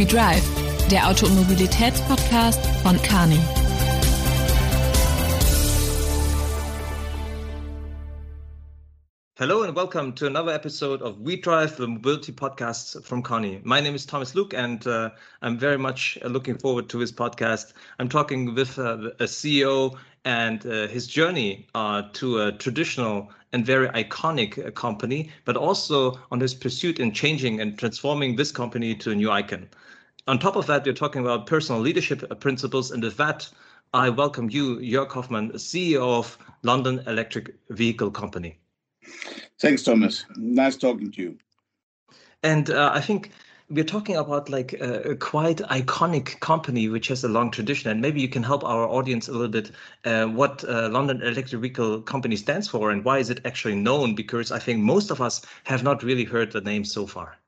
We Drive, der Auto- und Mobilitätspodcast von Kearney. Hello and welcome to another episode of We Drive, the mobility podcast from Kearney. My name is Thomas Luk, and uh, I'm very much looking forward to this podcast. I'm talking with uh, a CEO and uh, his journey uh, to a traditional and very iconic uh, company, but also on his pursuit in changing and transforming this company to a new icon. On top of that, we're talking about personal leadership principles, and with that, I welcome you, Jörg Hofmann, CEO of London Electric Vehicle Company. Thanks, Thomas. Nice talking to you. And uh, I think we're talking about like a, a, quite iconic company which has a long tradition and maybe you can help our audience a little bit uh, what uh, london electric vehicle company stands for and why is it actually known because i think most of us have not really heard the name so far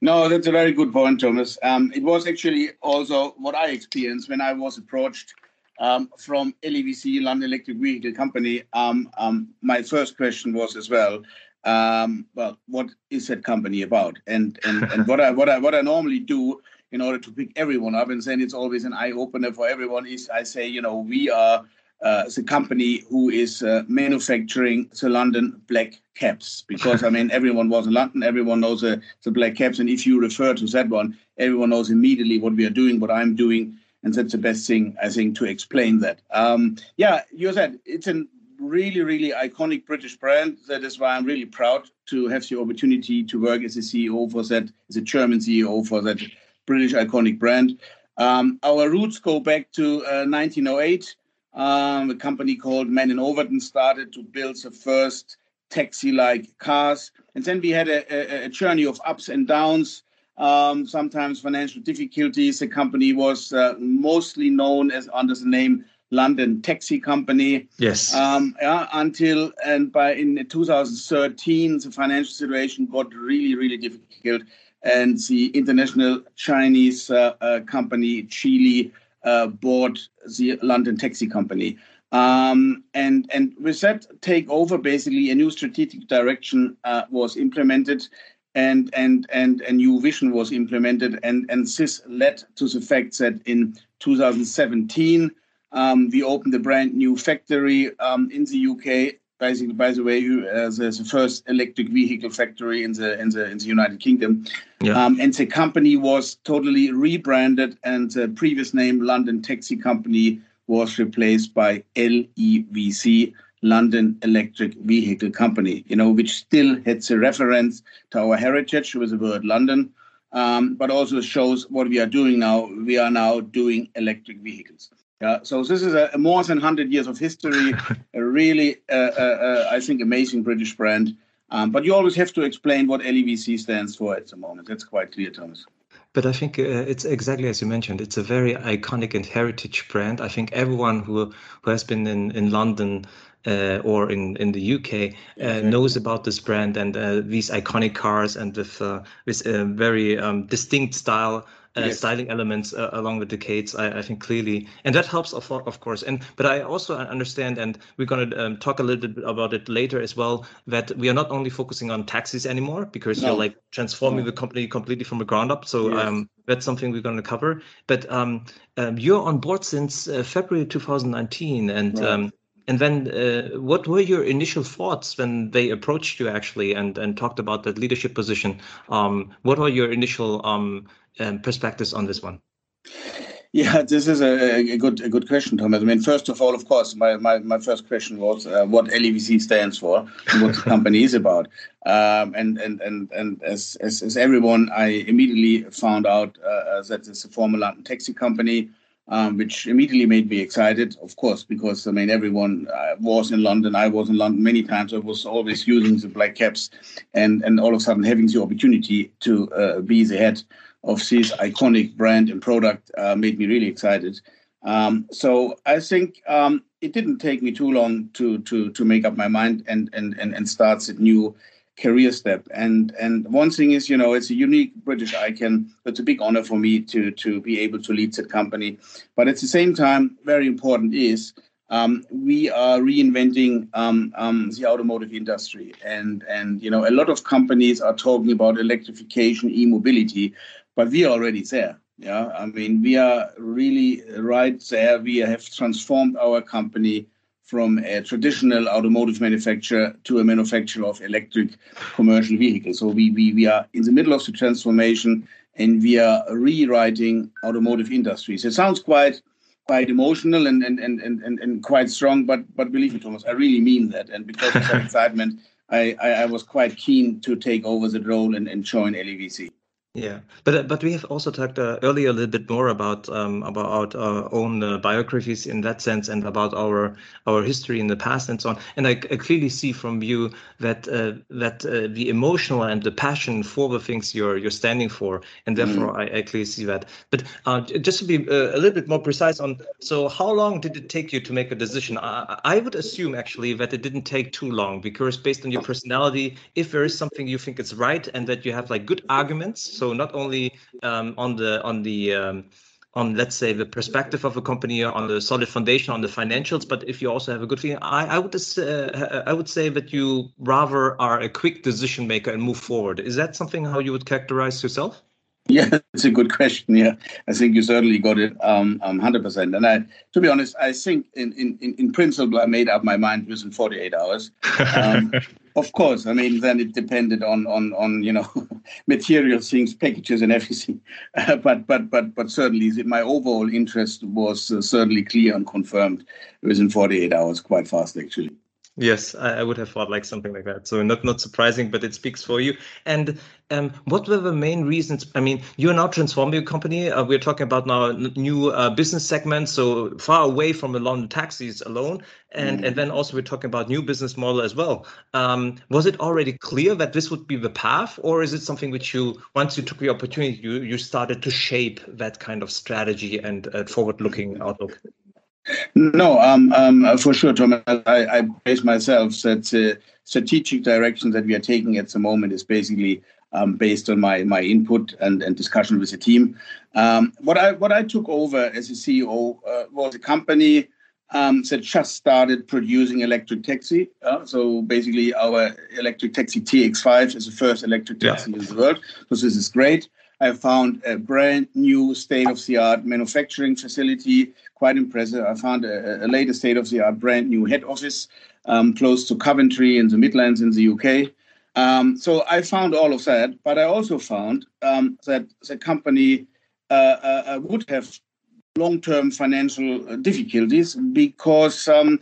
no that's a very good point thomas um, it was actually also what i experienced when i was approached um, from LEVC, London Electric Vehicle Company, um, um, my first question was as well, um, well, what is that company about? And and and what I what I what I normally do in order to pick everyone up and saying it's always an eye opener for everyone is I say you know we are uh, the company who is uh, manufacturing the London black cabs because I mean everyone was in London, everyone knows the, the black cabs, and if you refer to that one, everyone knows immediately what we are doing, what I'm doing, and that's the best thing I think to explain that. Um, yeah, you said it's a really, really iconic British brand. That is why I'm really proud to have the opportunity to work as a CEO for that, as a German CEO for that British iconic brand. Um, our roots go back to uh, 1908. Um, a company called Mann Overton started to build the first taxi-like cars, and then we had a, a, a journey of ups and downs. Um, sometimes financial difficulties. The company was uh, mostly known as under the name London taxi company. Yes. Um, yeah, until and by in 2013, the financial situation got really, really difficult, and the international Chinese uh, uh, company uh, bought the London taxi company. Um, and and with that takeover, basically a new strategic direction uh, was implemented. And, and and a new vision was implemented, and, and this led to the fact that in 2017 um, we opened a brand new factory um, in the UK. Basically, by the way, uh, the first electric vehicle factory in the in the in the United Kingdom, yeah. um, and the company was totally rebranded, and the previous name London Taxi Company was replaced by LEVC, London Electric Vehicle Company. You know, which still has a reference to our heritage with the word London, um, but also shows what we are doing now. We are now doing electric vehicles. Yeah, so this is a, a more than 100 years of history, a really, uh, uh, uh, I think, amazing British brand. Um, but you always have to explain what LEVC stands for at the moment. That's quite clear, Thomas. But I think uh, it's exactly as you mentioned. It's a very iconic and heritage brand. I think everyone who who has been in in London uh, or in in the UK uh, knows about this brand and uh, these iconic cars and with uh, with a very um, distinct style uh, yes. styling elements uh, along the decades. I, I, think clearly, and that helps of, of course. And but I also understand, and we're going to um, talk a little bit about it later as well. That we are not only focusing on taxis anymore because no. you're like transforming no. the company completely from the ground up. So yes. um, that's something we're going to cover. But um, um you're on board since uh, February 2019, and right. Um, and then, uh, what were your initial thoughts when they approached you actually and, and talked about that leadership position? Um, what were your initial um, perspectives on this one? Yeah, this is a, a, good a good question, Thomas. I mean, first of all, of course, my, my, my first question was uh, what LEVC stands for and what the company is about. Um, and and and and as, as, as everyone, I immediately found out uh, that it's a former London taxi company um, which immediately made me excited, of course, because I mean, everyone uh, was in London. I was in London many times. I was always using the black cabs, and, and all of a sudden having the opportunity to uh, be the head of this iconic brand and product uh, made me really excited. Um, so I think um, it didn't take me too long to to to make up my mind and and and, and start a new career step. And and one thing is, you know, it's a unique British icon. It's a big honor for me to to be able to lead that company. But at the same time, very important is um, we are reinventing um, um, the automotive industry, and and you know, a lot of companies are talking about electrification, e-mobility, but we are already there. Yeah, I mean, we are really right there. We have transformed our company from a traditional automotive manufacturer to a manufacturer of electric commercial vehicles. So we, we, we are in the middle of the transformation and we are rewriting automotive industries. It sounds quite quite emotional and and, and, and, and quite strong, but but believe me, Thomas, I really mean that. And because of that excitement, I, I, I was quite keen to take over the role and, and join LEVC. Yeah, but uh, but we have also talked uh, earlier a little bit more about um, about our own uh, biographies in that sense and about our our history in the past and so on. And I, I clearly see from you that uh, that uh, the emotional and the passion for the things you're you're standing for, and therefore mm. I, I, clearly see that. But uh, just to be a little bit more precise on, so how long did it take you to make a decision? I, I would assume actually that it didn't take too long because based on your personality, if there is something you think is right and that you have like good arguments so not only um, on the on the um, on let's say the perspective of a company on the solid foundation on the financials but if you also have a good feeling i, I would uh, i would say that you rather are a quick decision maker and move forward. Is that something how you would characterize yourself yeah, it's a good question. Yeah, I think you certainly got it um, um, 100%. And I, to be honest, I think in, in, in principle, I made up my mind within 48 hours. Um, of course, I mean, then it depended on, on, on you know, material things, packages and everything. Uh, but, but, but, but certainly my overall interest was uh, certainly clear and confirmed within 48 hours, quite fast, actually. Yes, I, I, would have thought like something like that. So not not surprising, but it speaks for you. And um, what were the main reasons? I mean, you're now transforming your company. Uh, we're talking about now new uh, business segments, so far away from the London taxis alone, and mm. and then also we're talking about new business model as well. Um, was it already clear that this would be the path, or is it something which you once you took the opportunity, you you started to shape that kind of strategy and uh, forward-looking outlook? No, um, um, uh, for sure, Thomas. I, I base myself that the strategic direction that we are taking at the moment is basically um, based on my my input and, and discussion with the team. Um, what I what I took over as a CEO uh, was a company um, that just started producing electric taxi. Uh, so basically, our electric taxi TX5 is the first electric taxi yeah. in the world. So this is great. I found a brand new state of the art manufacturing facility, quite impressive. I found a, a later state of the art brand new head office um, close to Coventry in the Midlands in the UK. Um, so I found all of that, but I also found um, that the company uh, uh, uh would have long-term financial difficulties because um,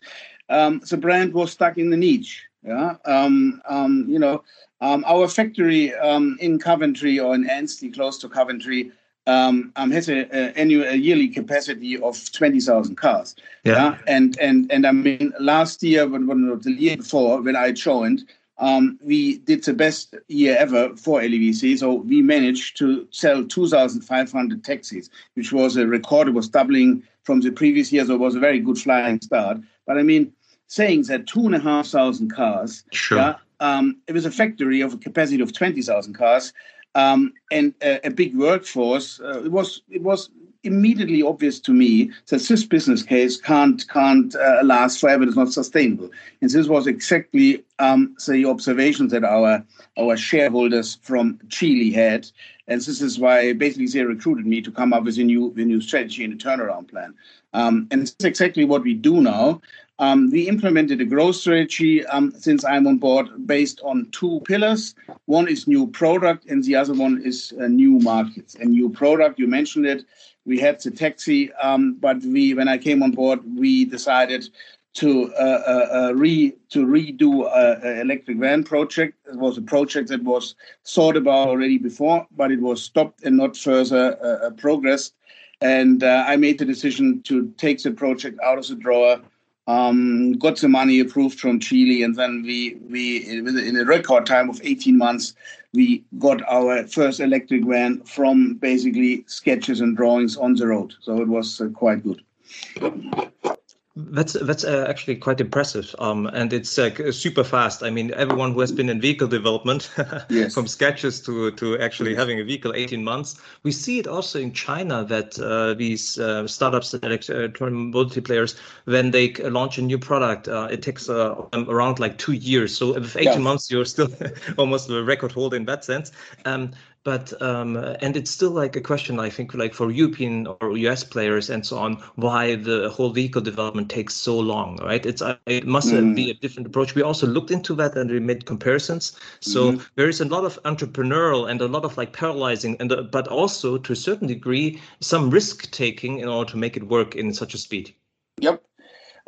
um, the brand was stuck in the niche. Yeah, um, you know, our factory in Coventry or in Ansty, close to Coventry, um, has a, a, annual a yearly capacity of twenty thousand cars. Yeah. yeah. and and and I mean, last year, when, when the year before, when I joined, um, we did the best year ever for LEVC. So we managed to sell two thousand five hundred taxis, which was a record. It was doubling from the previous year, so it was a very good flying start. But I mean, saying that two and a half thousand cars, sure. yeah, um, it was a factory of a capacity of 20,000 cars um, and a, a, big workforce. Uh, it was it was immediately obvious to me that this business case can't can't uh, last forever. It's not sustainable. And this was exactly um, the observations that our our shareholders from Geely had. And this is why basically they recruited me to come up with a new a new strategy and a turnaround plan. Um, and it's exactly what we do now. Um, we implemented a growth strategy um, since I'm on board based on two pillars. One is new product, and the other one is uh, new markets. And new product, you mentioned it. We had the taxi, um, but we, when I came on board, we decided to uh, uh, uh re to redo an electric van project. It was a project that was thought about already before, but it was stopped and not further uh, uh, progressed. And I made the decision to take the project out of the drawer um, got the money approved from Geely, and then we we in a record time of 18 months we got our first electric van from basically sketches and drawings on the road. So it was uh, quite good. That's that's uh, actually quite impressive, um, and it's uh, super fast. I mean, everyone who has been in vehicle development, yes. from sketches to to actually yes. having a vehicle, 18 months. We see it also in China that uh, these uh, startups and electronic mobility players, when they launch a new product, uh, it takes uh, around like two years. So with 18 yeah. months, you're still almost a record holder in that sense. Um, but um, and it's still like a question I think like for European or US players and so on why the whole vehicle development takes so long, right? It's uh, it must mm. be a different approach. We also looked into that and we made comparisons. So mm. there is a lot of entrepreneurial and a lot of like paralyzing and uh, but also to a certain degree some risk taking in order to make it work in such a speed. Yep.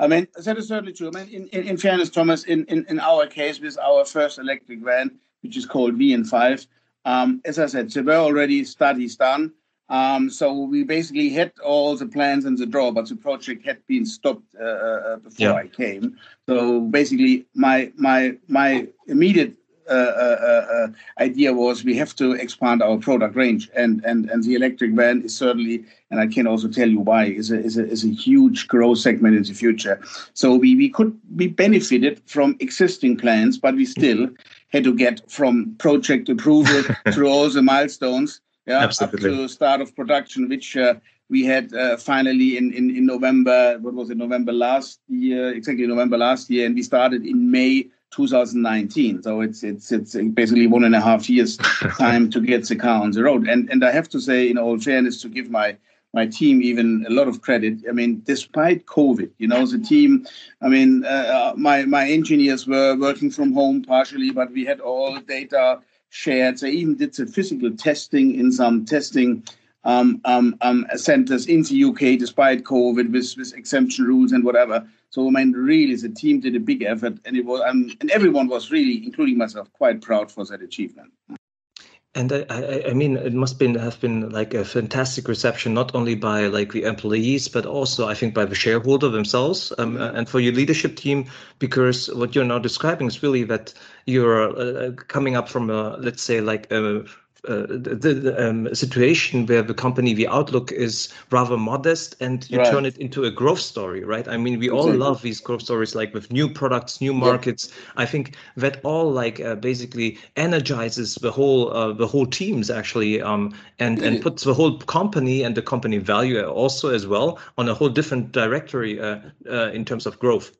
I mean, that is certainly true. I mean, in, in, in fairness, Thomas, in, in, in our case with our first electric van, which is called VN5, um, as I said, there were already studies done. Um, so we basically had all the plans in the draw, but the project had been stopped uh, uh before yeah. I came. So basically, my my my immediate uh, uh, uh, uh, idea was we have to expand our product range, and and and the electric van is certainly, and I can also tell you why, is a is a, is a huge growth segment in the future. So we we could be benefited from existing plans, but we still had to get from project approval through all the milestones, yeah, Absolutely. up to start of production, which. Uh, we had uh, finally in, in, in November, what was it, November last year, exactly November last year, and we started in May 2019. So it's it's it's basically one and a half years time to get the car on the road. And and I have to say, in all fairness, to give my my team even a lot of credit. I mean, despite COVID, you know, the team. I mean, uh, my my engineers were working from home partially, but we had all data shared. They even did the physical testing in some testing um, um, um, centers in the UK, despite COVID, with, with exemption rules and whatever. So I mean, really, the team did a big effort, and it was, um, and everyone was really, including myself, quite proud for that achievement. And I, I, I mean, it must been have been like a fantastic reception, not only by like the employees, but also I think by the shareholder themselves, um, mm-hmm. and for your leadership team, because what you're now describing is really that you're uh, coming up from a let's say like a uh, the, the um, situation where the company, the outlook is rather modest, and you right. turn it into a growth story, right? I mean, we exactly. all love these growth stories, like with new products, new markets. Yeah. I think that all like uh, basically energizes the whole uh, the whole teams actually, um, and and puts the whole company and the company value also as well on a whole different directory uh, uh, in terms of growth.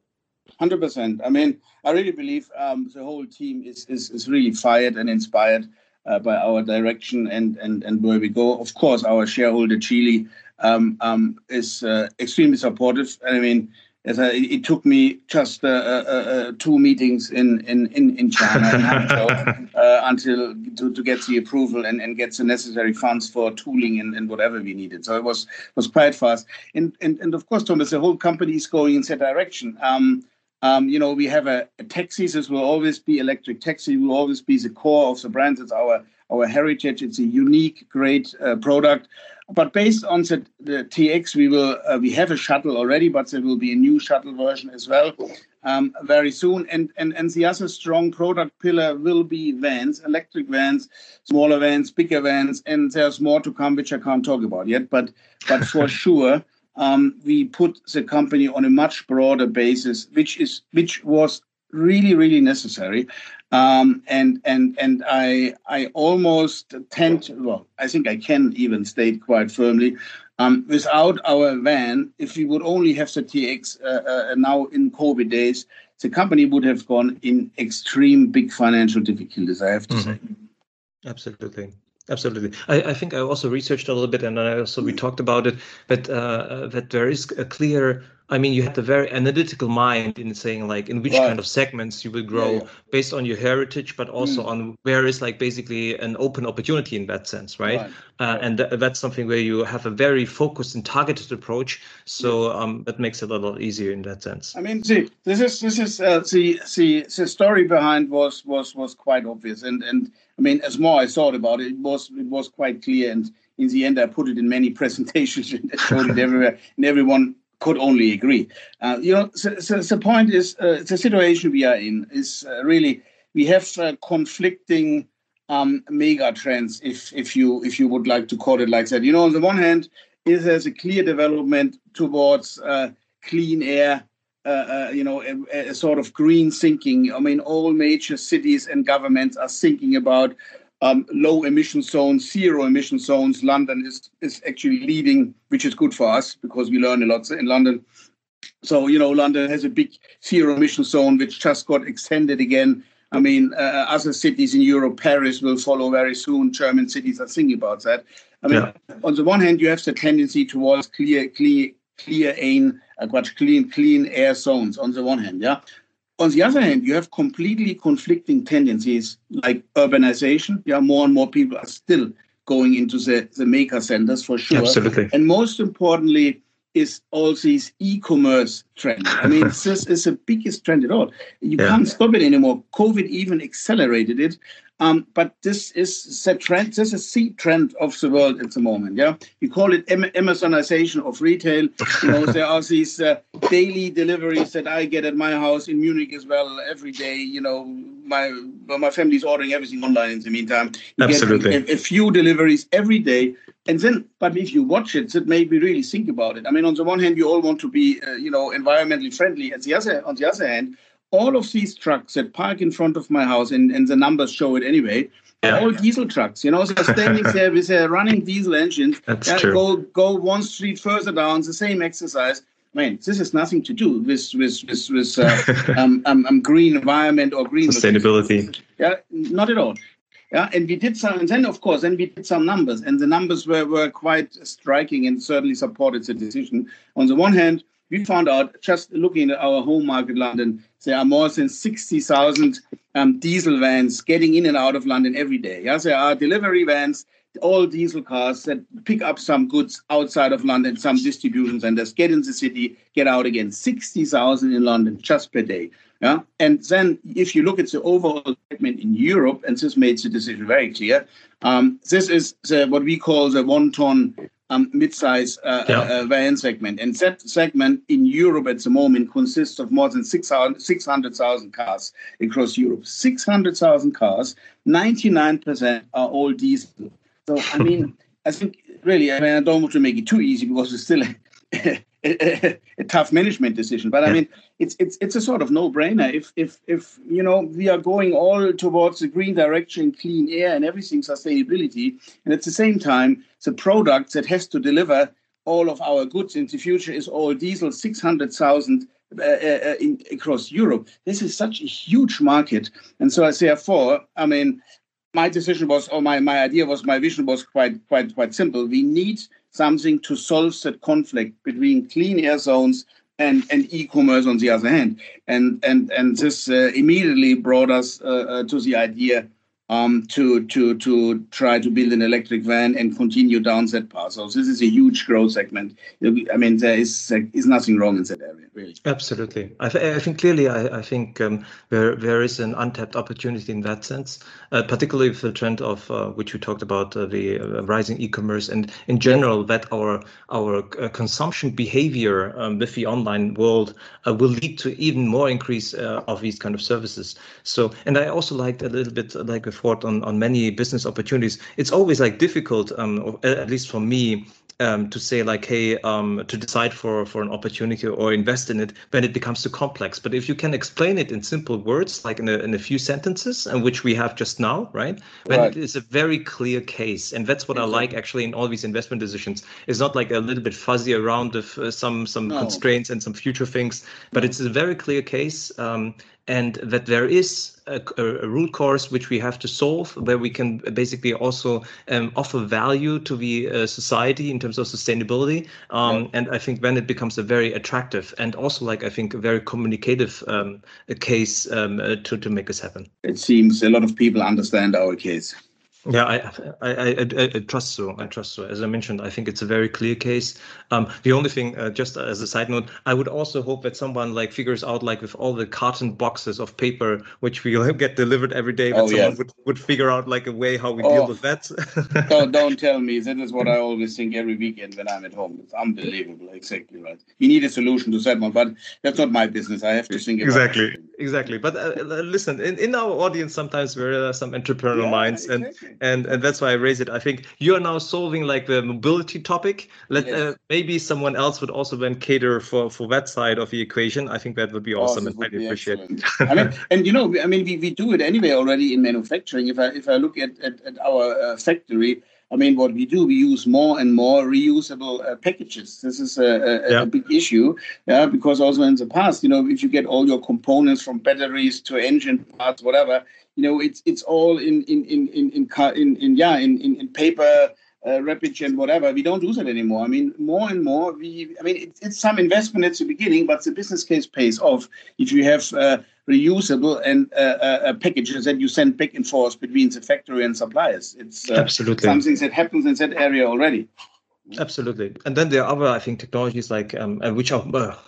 Hundred percent. I mean, I really believe um, the whole team is, is is really fired and inspired uh, by our direction and, and, and where we go. Of course, our shareholder Geely, um, um, is uh, extremely supportive. I mean, as I, it took me just uh, uh, uh two meetings in in in, in China uh, until to, to get the approval and, and get the necessary funds for tooling and, and whatever we needed. So it was was quite fast. And and, and of course, Thomas, the whole company is going in that direction. Um, um, you know, we have a, a taxis. This will always be electric taxi. Will always be the core of the brand. It's our our heritage. It's a unique, great uh, product. But based on the, the TX, we will uh, we have a shuttle already, but there will be a new shuttle version as well um, very soon. And, and and the other strong product pillar will be vans, electric vans, smaller vans, bigger vans, and there's more to come, which I can't talk about yet. But but for sure um, we put the company on a much broader basis, which is which was really really necessary. Um, and and and I I almost tend to, well I think I can even state quite firmly um, without our van if we would only have the TX uh, uh, now in COVID days the company would have gone in extreme big financial difficulties I have to mm-hmm. say. Absolutely. Absolutely. I, I, think I also researched a little bit, and I also we talked about it, but uh, that there is a clear. I mean, you had a very analytical mind in saying like in which right. kind of segments you will grow yeah, yeah. based on your heritage, but also mm. on where is like basically an open opportunity in that sense, right? right. Uh, and th- that's something where you have a very focused and targeted approach. So um, that makes it a lot easier in that sense. I mean, see, this is this is uh, the the the story behind was was was quite obvious, and and I mean, as more I thought about it, it was it was quite clear. And in the end, I put it in many presentations and showed it everywhere, and everyone could only agree. Uh, you know, so, so, the point is, uh, the situation we are in is uh, really we have uh, conflicting um, mega trends, if if you if you would like to call it like that. You know, on the one hand, is there's a clear development towards uh, clean air uh, you know, a, a, sort of green thinking. I mean, all major cities and governments are thinking about um, low emission zones, zero emission zones. London is is actually leading, which is good for us because we learn a lot in London. So you know, London has a big zero emission zone, which just got extended again I mean, uh, other cities in Europe, Paris will follow very soon. German cities are thinking about that. I mean, yeah. on the one hand, you have the tendency towards clear, clear, clear air, uh, clean, clean air zones. On the one hand, yeah. On the other hand, you have completely conflicting tendencies like urbanization. Yeah, more and more people are still going into the, the maker centers for sure. Absolutely. And most importantly, is all these e-commerce trend. I mean, this is the biggest trend at all. You yeah. can't stop it anymore. COVID even accelerated it. Um, but this is a trend. This is a trend of the world at the moment. Yeah, you call it Amazonization of retail. You know, there are these uh, daily deliveries that I get at my house in Munich as well every day. You know, my my family's ordering everything online in the meantime. You Absolutely, a, a, few deliveries every day, and then. But if you watch it, it made me really think about it. I mean, on the one hand, you all want to be, uh, you know, environmentally friendly. At the other, on the other hand all of these trucks that park in front of my house, and, and the numbers show it anyway, yeah. all diesel trucks. You know, so standing there with their running diesel engines. That's true. Go go one street further down, the same exercise. I mean, this has nothing to do with with with, with uh, um, um, um, green environment or green sustainability. Yeah, not at all. Yeah, and we did some, and then of course, then we did some numbers, and the numbers were were quite striking and certainly supported the decision. On the one hand, we found out just looking at our home market, London, there are more than 60,000 um, diesel vans getting in and out of London every day. Yes, there are delivery vans, all diesel cars that pick up some goods outside of London, some distribution centers, get in the city, get out again. 60,000 in London just per day. Yeah, and then if you look at the overall segment in Europe, and this made the decision very clear, um, this is the, what we call the one-ton um, mid-size uh, yeah. uh, van segment. And that segment in Europe at the moment consists of more than 600,000 cars across Europe. 600,000 cars, 99% are all diesel. So, I mean, I think really, I mean, I don't want to make it too easy because it's still a, a, tough management decision. But I mean, it's it's it's a sort of no-brainer. If if if you know we are going all towards the green direction, clean air, and everything sustainability, and at the same time, the product that has to deliver all of our goods in the future is all diesel, six hundred thousand. Uh, uh, in, across Europe, this is such a huge market, and so I therefore, I mean, my decision was, or my, my idea was, my vision was quite quite quite simple. We need something to solve that conflict between clean air zones and, and e-commerce on the other hand. And and and this uh, immediately brought us uh, uh, to the idea um, to to to try to build an electric van and continue down that path. So this is a huge growth segment. I mean, there is uh, is nothing wrong in that area, really. Absolutely, I, th- I think clearly, I, I think um, there there is an untapped opportunity in that sense, uh, particularly with the trend of uh, which you talked about uh, the uh, rising e-commerce and in general that our our uh, consumption behavior um, with the online world will lead to even more increase of these kind of services. So, and I also liked a little bit like on, on many business opportunities, it's always like difficult, um, at least for me, um, to say like, hey, um, to decide for for an opportunity or invest in it when it becomes too complex. But if you can explain it in simple words, like in a, in a few sentences, and which we have just now, right? When right. it is a very clear case, and that's what exactly. I like actually in all these investment decisions. It's not like a little bit fuzzy around of uh, some some no. constraints and some future things, but it's a very clear case. Um, and that there is a, a, root cause which we have to solve, where we can basically also um, offer value to the uh, society in terms of sustainability. Um, yeah. And I think then it becomes a very attractive and also, like I think, a very communicative um, case um, uh, to to make this happen. It seems a lot of people understand our case. Yeah, I, I, I, I, trust so. I trust so. As I mentioned, I think it's a very clear case. Um, the only thing, uh, just as a side note, I would also hope that someone like figures out, like with all the carton boxes of paper which we get delivered every day, that oh, someone would, would figure out like a way how we oh, deal with that. don't, don't tell me. That is what I always think every weekend when I'm at home. It's unbelievable. Exactly right. You need a solution to that one, but that's not my business. I have to think exactly, it. exactly. But uh, listen, in, in our audience, sometimes there are some entrepreneurial yeah, minds exactly. and and and that's why I raise it. I think you are now solving like the mobility topic. Let yes. uh, maybe someone else would also then cater for for that side of the equation. I think that would be oh, awesome, and I appreciate. I mean, and you know, I mean, we, we do it anyway already in manufacturing. If I if I look at at, at our uh, factory. I mean, what we do, we use more and more reusable uh, packages. This is a, a, yeah. a, big issue, yeah, because also in the past, you know, if you get all your components from batteries to engine parts, whatever, you know, it's it's all in in in in in, in, in yeah in, in, in paper uh, and whatever, we don't do that anymore. I mean, more and more, we, I mean, it, it's some investment at the beginning, but the business case pays off if you have uh, reusable and uh, uh, uh packages that you send back and forth between the factory and suppliers. It's uh, absolutely something that happens in that area already. Absolutely, and then there are other, I think, technologies like um, which are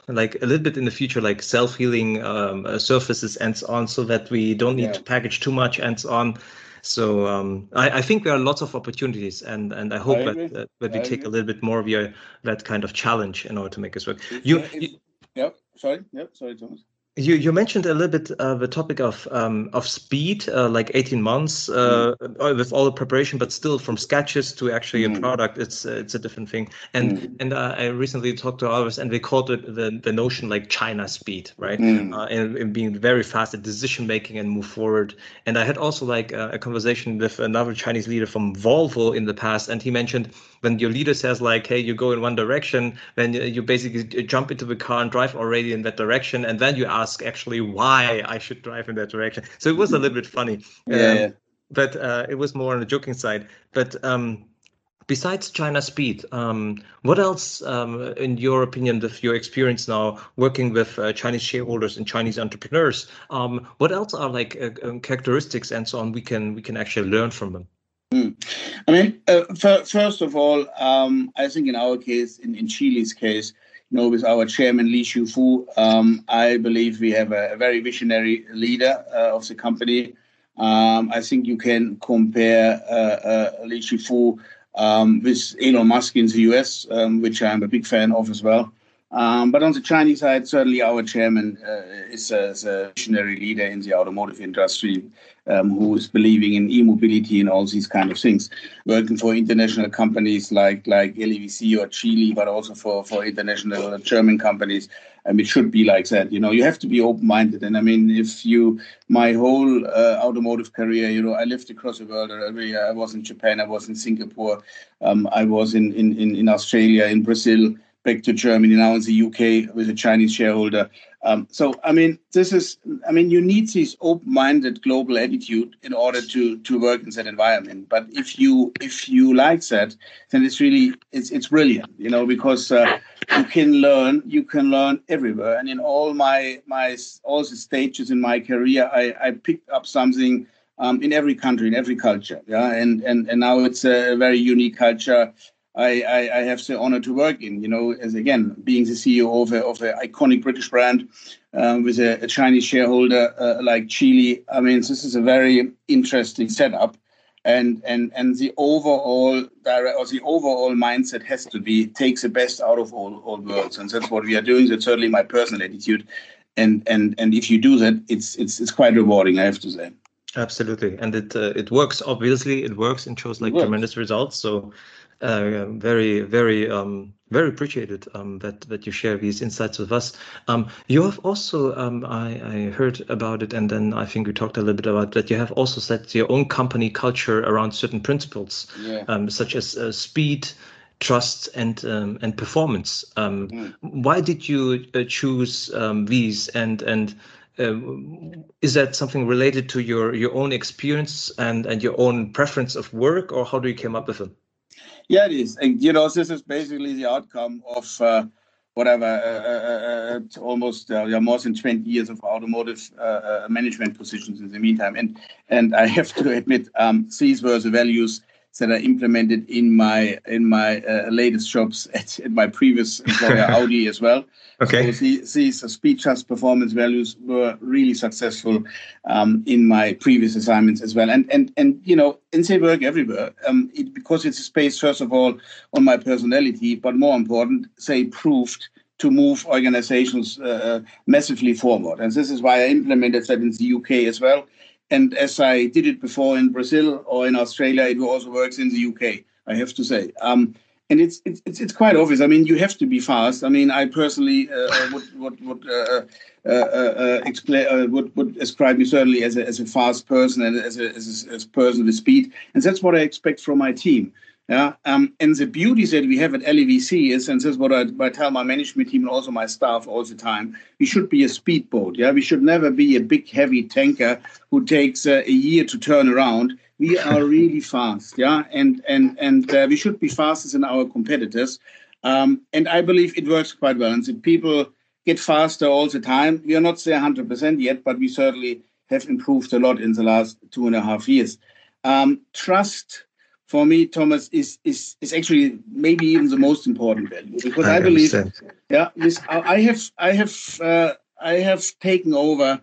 like a little bit in the future, like self-healing um, surfaces and so on, so that we don't need yeah. to package too much and so on. So um, I, I, think there are lots of opportunities, and and I hope I that, that, that we I take agree. a little bit more of your that kind of challenge in order to make this work. You, you, yep. Sorry. Yep. Sorry, Thomas. You you mentioned a little bit uh, the topic of um, of speed, uh, like eighteen months uh, mm. with all the preparation, but still from sketches to actually mm. a product, it's it's a different thing. And mm. and uh, I recently talked to others, and they called it the, the notion like China speed, right? Mm. Uh, and, and, being very fast at decision making and move forward. And I had also like a, a conversation with another Chinese leader from Volvo in the past, and he mentioned when your leader says like, "Hey, you go in one direction," then you basically jump into the car and drive already in that direction, and then you ask actually why I should drive in that direction. So it was a little bit funny. Yeah. Um, but uh, it was more on the joking side. But um, besides China Speed, um, what else, um, in your opinion, with your experience now working with uh, Chinese shareholders and Chinese entrepreneurs, um, what else are like uh, um, characteristics and so on we can we can actually learn from them? Mm. I mean, uh, f- first of all, um, I think in our case, in, in Geely's case, know, with our chairman Li Shufu, um, I believe we have a, a very visionary leader uh, of the company. Um, I think you can compare uh, uh, Li Shufu um, with Elon Musk in the US, um, which I'm a big fan of as well. Um, but on the Chinese side, certainly our chairman uh, is, a, is, a, visionary leader in the automotive industry um, who is believing in e-mobility and all these kind of things, working for international companies like like LEVC or Geely, but also for, for international German companies. I mean, it should be like that. You know, you have to be open-minded. And I mean, if you, my whole uh, automotive career, you know, I lived across the world. I was in Japan, I was in Singapore, um, I was in, in, in Australia, in Brazil back to Germany, now in the UK with a Chinese shareholder. Um, so, I mean, this is, I mean, you need this open-minded global attitude in order to to work in that environment. But if you if you like that, then it's really it's it's brilliant, you know, because uh, you can learn you can learn everywhere. And in all my my all the stages in my career, I I picked up something. Um, in every country, in every culture, yeah, and and and now it's a very unique culture I, I, I, have the honor to work in. You know, as again being the CEO of a, of an iconic British brand um, with a, a, Chinese shareholder uh, like Geely. I mean, this is a very interesting setup, and and and the overall direct or the overall mindset has to be takes the best out of all all worlds, and that's what we are doing. That's certainly my personal attitude, and and and if you do that, it's it's it's quite rewarding. I have to say. Absolutely, and it uh, it works. Obviously, it works and shows like tremendous results. So uh, very, very, um, very appreciated um, that that you share these insights with us. Um, you have also, um, I, I, heard about it, and then I think we talked a little bit about that. You have also set your own company culture around certain principles, yeah. Um, such as uh, speed, trust, and um, and performance. Mm. Why did you uh, choose these? And and is that something related to your your own experience and and your own preference of work, or how do you came up with them? Yeah, it is. And, you know, this is basically the outcome of uh, whatever, uh, uh, uh, uh almost yeah, more than 20 years of automotive uh, management positions in the meantime. And and I have to admit, um, these were the values that I implemented in my in my uh, latest jobs at, at, my previous employer Audi as well. Okay. So these, these speed trust performance values were really successful um, in my previous assignments as well. And and and you know, in say work everywhere. Um, it, because it's a space first of all on my personality, but more important, say proved to move organizations uh, massively forward. And this is why I implemented that in the UK as well and as I did it before in Brazil or in Australia, it also works in the UK. I have to say. Um, and it's, it's it's quite obvious. I mean, you have to be fast. I mean, I personally uh, would would would uh, uh, uh explain uh, would would describe me certainly as a as a fast person and as a as a, as a person with speed, and that's what I expect from my team. Yeah, um, and the beauty that we have at LEVC is, and this is what I, I, tell my management team and also my staff all the time, we should be a speedboat. Yeah, we should never be a big heavy tanker who takes uh, a year to turn around. We are really fast. Yeah, and and and uh, we should be faster than our competitors. Um, and I believe it works quite well. And the people get faster all the time. We are not there 100% yet, but we certainly have improved a lot in the last two and a half years. Um, trust for me, Thomas, is is is actually maybe even the most important value because I, I believe, yeah, this I have I have uh, I have taken over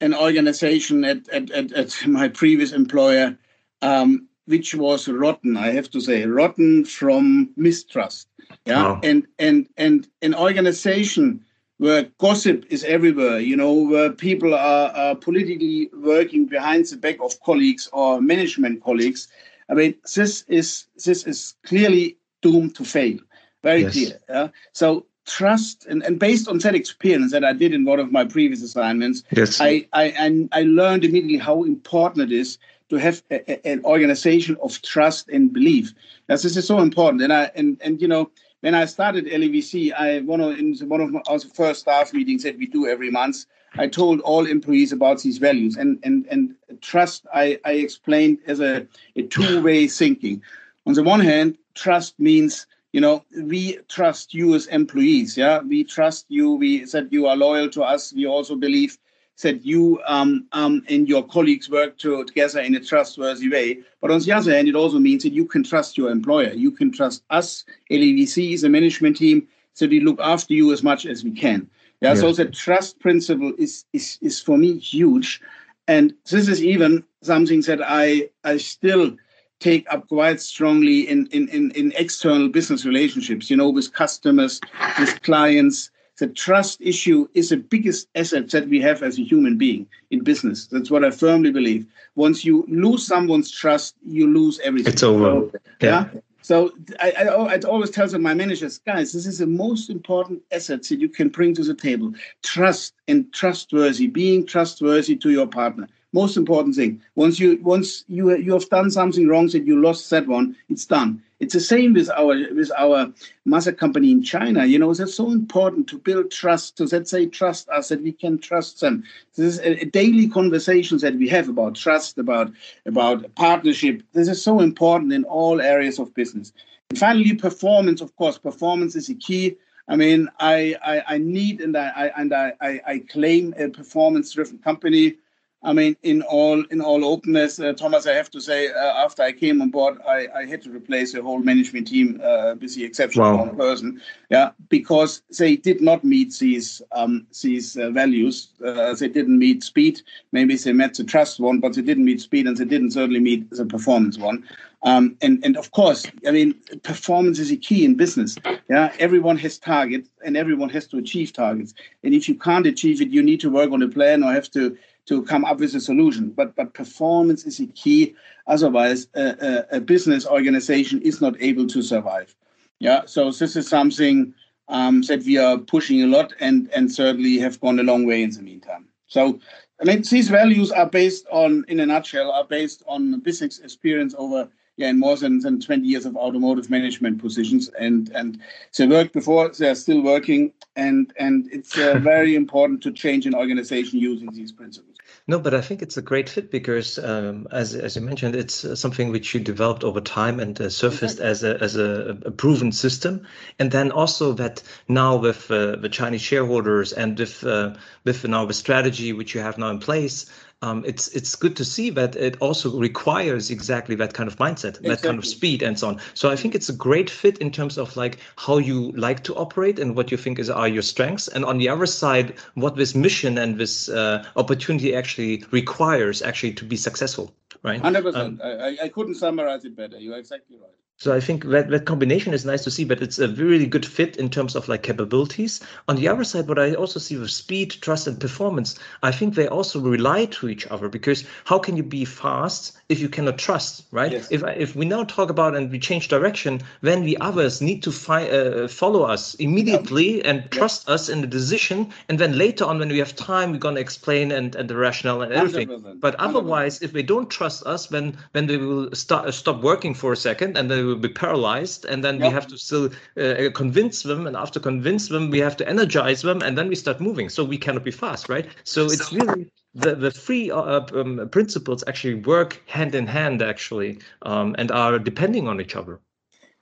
an organization at at, at, at my previous employer, um, which was rotten. I have to say, rotten from mistrust. Yeah, wow. and and and an organization where gossip is everywhere, you know, where people are, are politically working behind the back of colleagues or management colleagues I mean, this is this is clearly doomed to fail. Very yes. clear. Yeah? So trust and, and based on that experience that I did in one of my previous assignments, yes. I, I, I learned immediately how important it is to have a, a, an organization of trust and belief. That's this is so important. And I and and you know when I started LEVC, I one of in one of our first staff meetings that we do every month. I told all employees about these values and and and trust. I I explained as a, a two way thinking. On the one hand, trust means you know we trust you as employees. Yeah, we trust you. We said you are loyal to us. We also believe that you um, um, and your colleagues work to, together in a trustworthy way. But on the other hand, it also means that you can trust your employer. You can trust us, LEVC, the management team, so we look after you as much as we can. Yeah, yeah. so the trust principle is, is is for me huge, and this is even something that I I still take up quite strongly in in in, in external business relationships. You know, with customers, with clients. The trust issue is the biggest asset that we have as a human being in business. That's what I firmly believe. Once you lose someone's trust, you lose everything. It's over. So, yeah. yeah so I, I, always tell my managers, guys, this is the most important asset that you can bring to the table. Trust and trustworthy, being trustworthy to your partner. Most important thing. Once you once you you have done something wrong that you lost that one, it's done. It's the same with our with our mother company in China. You know, it's so important to build trust. To that say trust us that we can trust them. This is a, a daily conversations that we have about trust, about about partnership. This is so important in all areas of business. And finally, performance. Of course, performance is a key. I mean, I I, I need and I, I and I, I claim a performance-driven company. I mean, in all in all openness, uh, Thomas, I have to say, uh, after I came on board, I, I had to replace the whole management team uh, with the exception wow. of one person, yeah, because they did not meet these um, these uh, values. Uh, they didn't meet speed. Maybe they met the trust one, but they didn't meet speed, and they didn't certainly meet the performance one. Um, and and of course, I mean, performance is a key in business. Yeah, everyone has targets, and everyone has to achieve targets. And if you can't achieve it, you need to work on a plan or have to to come up with a solution. But but performance is a key. Otherwise, a, a, a business organization is not able to survive. Yeah. So this is something um, that we are pushing a lot, and and certainly have gone a long way in the meantime. So. I mean, these values are based on, in a nutshell, are based on business experience over yeah, in more than, than 20 years of automotive management positions. And and they worked before, they're still working. And, and it's uh, very important to change an organization using these principles. No, but I think it's a great fit because, um, as as you mentioned, it's uh, something which you developed over time and uh, surfaced as a as a, a, proven system, and then also that now with uh, the Chinese shareholders and with uh, with now the strategy which you have now in place, um, it's it's good to see that it also requires exactly that kind of mindset, exactly. that kind of speed, and so on. So I think it's a great fit in terms of like how you like to operate and what you think is are your strengths, and on the other side, what this mission and this uh, opportunity actually requires actually to be successful. right? 100%. Um, I, I couldn't summarize it better. You're exactly right. So I think that, that combination is nice to see, but it's a really good fit in terms of like capabilities. On the other side, what I also see with speed, trust, and performance, I think they also rely to each other because how can you be fast if you cannot trust, right? Yes. If if we now talk about and we change direction, then the others need to fi- uh, follow us immediately and trust us in the decision, and then later on when we have time, we're gonna explain and, and the rationale and everything. 100%. But otherwise, 100%. if they don't trust us, then then they will start stop working for a second and they will be paralyzed and then yep. we have to still uh, convince them and after convince them we have to energize them and then we start moving. So we cannot be fast right? So it's really the the three uh, um, principles actually work hand in hand actually um, and are depending on each other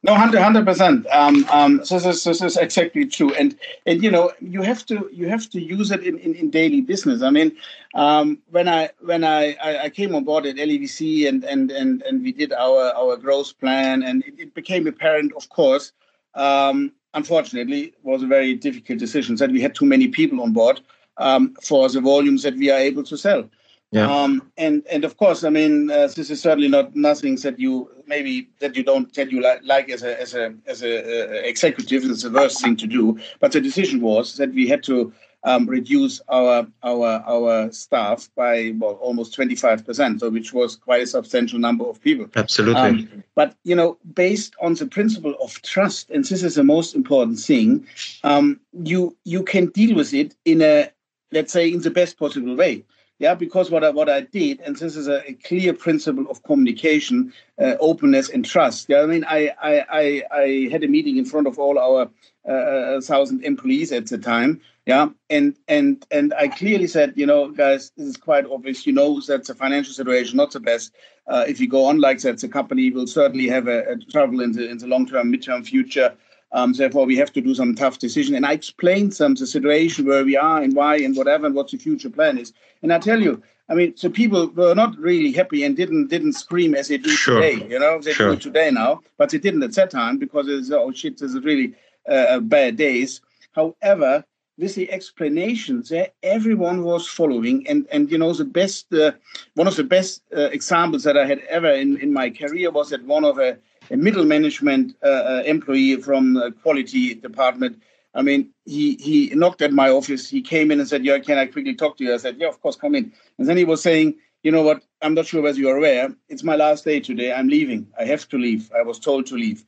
no, hundred percent. Um, um, so this, this is exactly true, and and you know you have to you have to use it in, in, in daily business. I mean, um, when I when I, I came on board at LEVC and and and and we did our our growth plan, and it, it became apparent, of course. Um, unfortunately, it was a very difficult decision that we had too many people on board um, for the volumes that we are able to sell. Yeah. Um, and and of course, I mean, uh, this is certainly not nothing that you maybe that you don't that you like, like as a as a as a uh, executive. is the worst thing to do. But the decision was that we had to um, reduce our our our staff by well almost twenty five percent, so which was quite a substantial number of people. Absolutely. Um, but you know, based on the principle of trust, and this is the most important thing, um, you you can deal with it in a let's say in the best possible way. Yeah, because what I, what I did, and this is a, a clear principle of communication, uh, openness, and trust. Yeah, I mean, I, I, I, I, had a meeting in front of all our uh, uh, thousand employees at the time. Yeah, and and and I clearly said, you know, guys, this is quite obvious. You know that the financial situation not the best. Uh, if you go on like that, the company will certainly have a, a trouble in the in the long term, midterm future. Um, therefore, we have to do some tough decision. And I explained some the situation where we are and why and whatever and what the future plan is. And I tell you, I mean, so people were not really happy and didn't didn't scream as they do sure. today. You know, they sure. do today now, but they didn't at that time because it's oh shit, this is really uh, bad days. However, with the explanations everyone was following, and and you know the best uh, one of the best uh, examples that I had ever in in my career was that one of a a middle management uh, uh, employee from the quality department. I mean, he he knocked at my office. He came in and said, "Yeah, can I quickly talk to you?" I said, "Yeah, of course, come in." And then he was saying, "You know what? I'm not sure whether you're aware. It's my last day today. I'm leaving. I have to leave. I was told to leave."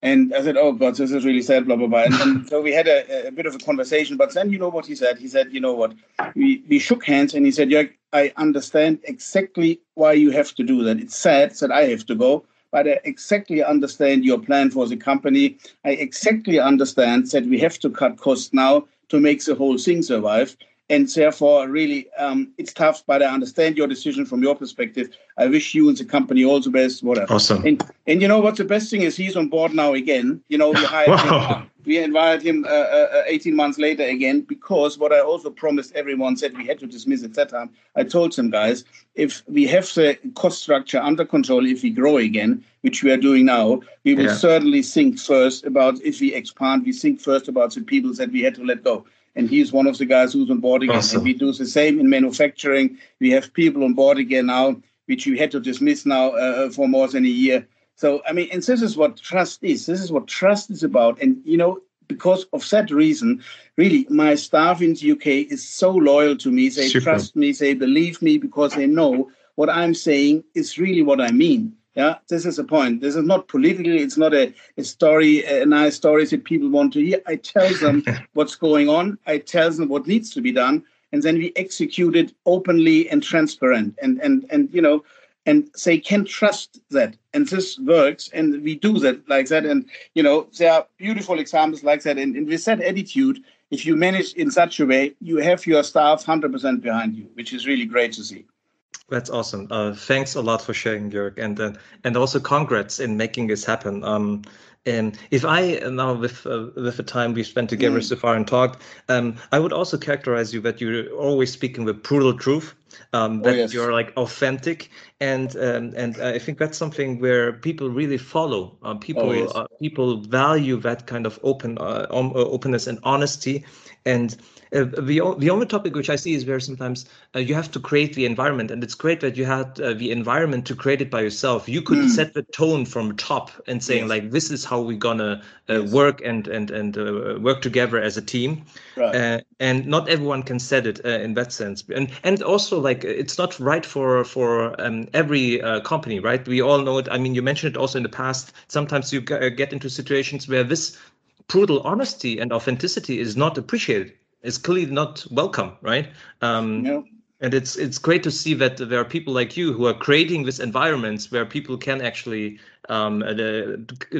And I said, "Oh God, this is really sad." Blah blah blah. And, so we had a, a, bit of a conversation. But then you know what he said? He said, "You know what? We we shook hands, and he said, yeah, I understand exactly why you have to do that. It's sad that I have to go, but I exactly understand your plan for the company. I exactly understand that we have to cut costs now to make the whole thing survive. And therefore, really, um, it's tough, but I understand your decision from your perspective. I wish you and the company all the best, whatever. Awesome. And, and you know what? The best thing is he's on board now again. You know, we hired wow. him we invited him uh, uh, 18 months later again because what I also promised everyone said we had to dismiss at that time. I told some guys if we have the cost structure under control, if we grow again, which we are doing now, we will yeah. certainly think first about if we expand, we think first about the people that we had to let go. And he's one of the guys who's on board again. Awesome. And we do the same in manufacturing. We have people on board again now, which we had to dismiss now uh, for more than a year so, I mean, and this is what trust is. This is what trust is about. And, you know, because of that reason, really, my staff in the UK is so loyal to me. They Super. trust me, they believe me because they know what I'm saying is really what I mean. Yeah, this is the point. This is not politically. It's not a, a story, a nice story that people want to hear. I tell them what's going on. I tell them what needs to be done, and then we execute it openly and transparent. And and and you know, and they can trust that and this works and we do that like that and you know there are beautiful examples like that and, and with that attitude if you manage in such a way you have your staff 100% behind you which is really great to see that's awesome. Uh, thanks a lot for sharing, Jörg, and uh, and also congrats in making this happen. Um, And if I now, with uh, with the time we've spent together mm. so far and talked, um, I would also characterize you that you're always speaking with brutal truth, um, oh, that oh, yes. you're like authentic, and um, and I think that's something where people really follow. Uh, people oh, yes. uh, people value that kind of open uh, uh openness and honesty, and uh, the, the only topic which I see is where sometimes uh, you have to create the environment, and it's great that you had uh, the environment to create it by yourself. You could mm. set the tone from top and saying yes. like, "This is how we're gonna uh, yes. work and and and uh, work together as a team." Right. Uh, and not everyone can set it in that sense, and and also like it's not right for for um, every company, right? We all know it. I mean, you mentioned it also in the past. Sometimes you get into situations where this brutal honesty and authenticity is not appreciated is clearly not welcome, right? Um, no. And it's it's great to see that there are people like you who are creating these environments where people can actually um, uh,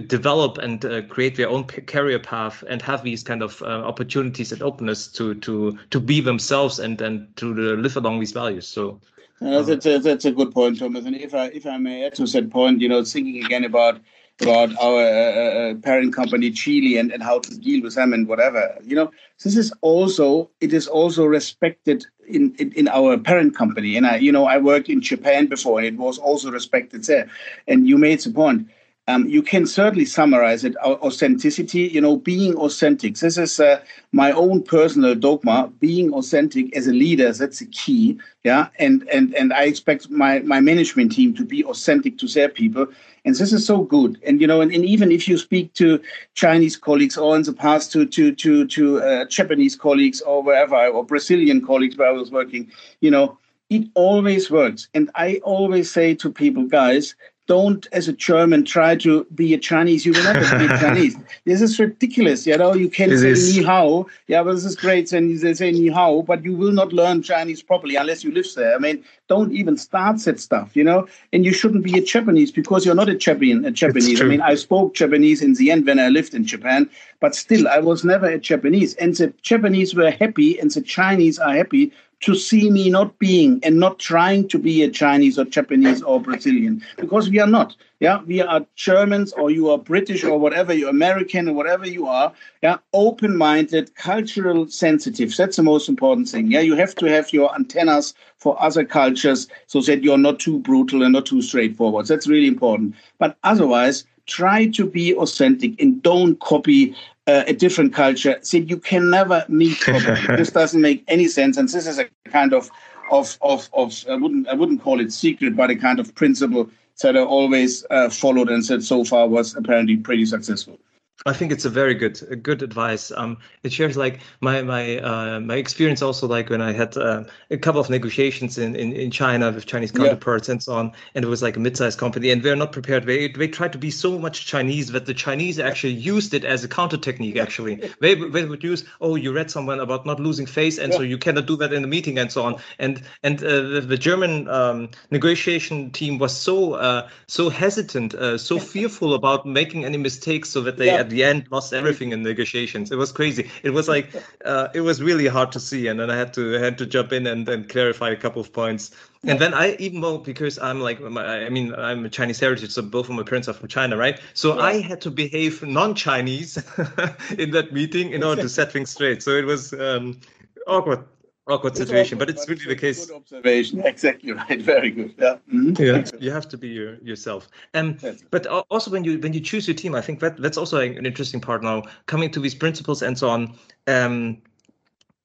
develop and uh, create their own career path and have these kind of uh, opportunities and openness to to to be themselves and and to live along these values. So. Uh, that's, a, that's a good point, Thomas. And if I if I may add to that point, you know, thinking again about about our uh, uh, parent company Geely and, and how to deal with them and whatever. You know, this is also it is also respected in, in, in our parent company. And I, you know, I worked in Japan before, and it was also respected there. And you made the point. Um, you can certainly summarize it authenticity you know being authentic this is uh, my own personal dogma being authentic as a leader that's the key yeah and and and i expect my my management team to be authentic to their people and this is so good. And you know and, and even if you speak to chinese colleagues or in the past to to to to uh, japanese colleagues or wherever or brazilian colleagues where i was working you know it always works. And i always say to people guys don't, as a German, try to be a Chinese. You will never be Chinese. This is ridiculous. You know, you can it say is. ni hao. Yeah, but this is great. And they say ni hao, but you will not learn Chinese properly unless you live there. I mean, don't even start that stuff, you know. And you shouldn't be a Japanese because you're not a Japanese. A Japanese. I mean, I spoke Japanese in the end when I lived in Japan, but still, I was never a Japanese. And the Japanese were happy, and the Chinese are happy to see me not being and not trying to be a Chinese or Japanese or Brazilian because we are not. Yeah, we are Germans or you are British or whatever, you're American or whatever you are. Yeah, open minded, cultural sensitive. That's the most important thing. Yeah, you have to have your antennas for other cultures so that you're not too brutal and not too straightforward. That's really important. But otherwise, try to be authentic and don't copy uh, a different culture. Said you can never meet this doesn't make any sense, and this is a kind of of of of I wouldn't I wouldn't call it secret, but a kind of principle that I always uh, followed and said so far was apparently pretty successful. I think it's a very good a good advice. Um, it shares like my my uh, my experience also like when I had uh, a couple of negotiations in, in, in China with Chinese counterparts yeah. and so on, and it was like a mid-sized company, and they're not prepared. They they tried to be so much Chinese that the Chinese actually used it as a counter technique. Actually, they they would use oh you read someone about not losing face, and yeah. so you cannot do that in the meeting and so on. And and uh, the, the, German um, negotiation team was so uh, so hesitant, uh, so fearful about making any mistakes, so that they yeah. The end lost everything in negotiations. It was crazy. It was like uh, it was really hard to see, and then I had to I had to jump in and, and clarify a couple of points. And then I even more because I'm like I mean I'm a Chinese heritage, so both of my parents are from China, right? So yeah. I had to behave non-Chinese in that meeting in order to set things straight. So it was um, awkward awkward situation, but it's really the case. Good observation. Exactly right. Very good. Yeah. Mm-hmm. Yeah. You have to be your, yourself. Um, but also when you when you choose your team, I think that that's also an interesting part now. Coming to these principles and so on. Um,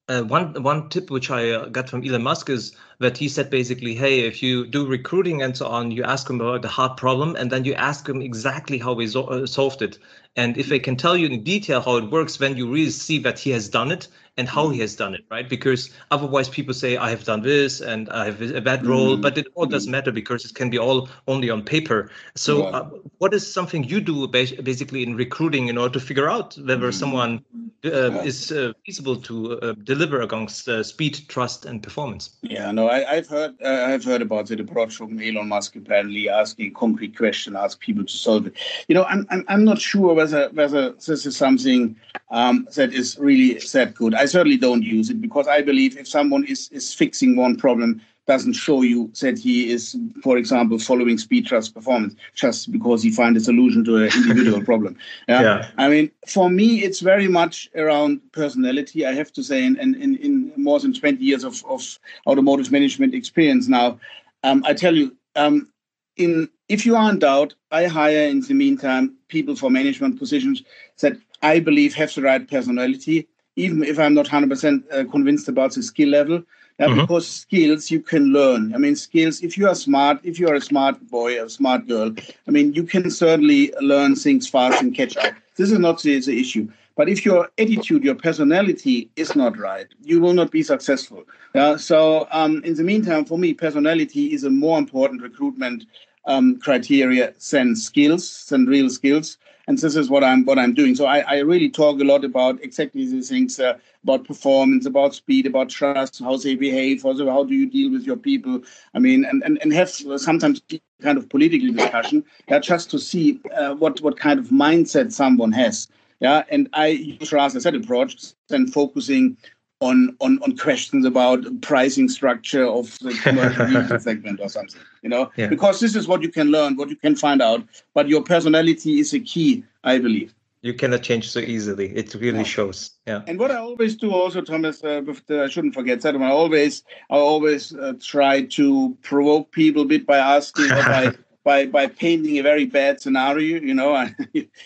uh, one one tip which I uh, got from Elon Musk is that he said basically, hey, if you do recruiting and so on, you ask them about the hard problem, and then you ask them exactly how they uh, solved it. And if I can tell you in detail how it works, then you really see that he has done it, and how he mm-hmm. has done it, right? Because otherwise people say, I have done this and I have a bad role, mm but it all doesn't matter because it can be all only on paper. So, yeah. uh, what is something you do basically in recruiting in order to figure out whether mm someone uh, yeah. is uh, feasible to uh, deliver against uh, speed, trust, and performance? Yeah, no, I, have heard uh, I've heard about the approach from Elon Musk apparently asking concrete question, ask people to solve it. You know, I'm I'm, I'm not sure whether whether this is something um, that is really that good. I certainly don't use it because I believe if someone is is fixing one problem, doesn't show you that he is, for example, following speed trust performance just because he finds a solution to an individual problem. Yeah? yeah? I mean, for me, it's very much around personality. I have to say, in, in, in more than 20 years of, of automotive management experience now, um, I tell you, um, in if you are in doubt, I hire in the meantime people for management positions that I believe have the right personality, even if I'm not 100% uh, convinced about the skill level. Yeah, mm-hmm. Because skills you can learn. I mean, skills, if you are smart, if you are a smart boy, a smart girl, I mean, you can certainly learn things fast and catch up. This is not the, the issue. But if your attitude, your personality is not right, you will not be successful. Yeah? So, um, in the meantime, for me, personality is a more important recruitment um, criteria than skills, than real skills. And this is what I'm what I'm doing. So I, I really talk a lot about exactly these things uh, about performance, about speed, about trust, how they behave, also how do you deal with your people. I mean, and and, and have sometimes kind of political discussion, yeah, just to see uh, what what kind of mindset someone has. Yeah, and I use rather set approach and focusing on, on, on questions about pricing structure of the commercial segment or something, you know, yeah. because this is what you can learn, what you can find out. But your personality is a key, I believe. You cannot change so easily. It really yeah. shows. Yeah. And what I always do, also, Thomas, uh, I shouldn't forget that. I always, I always uh, try to provoke people a bit by asking or by by by painting a very bad scenario. You know, I,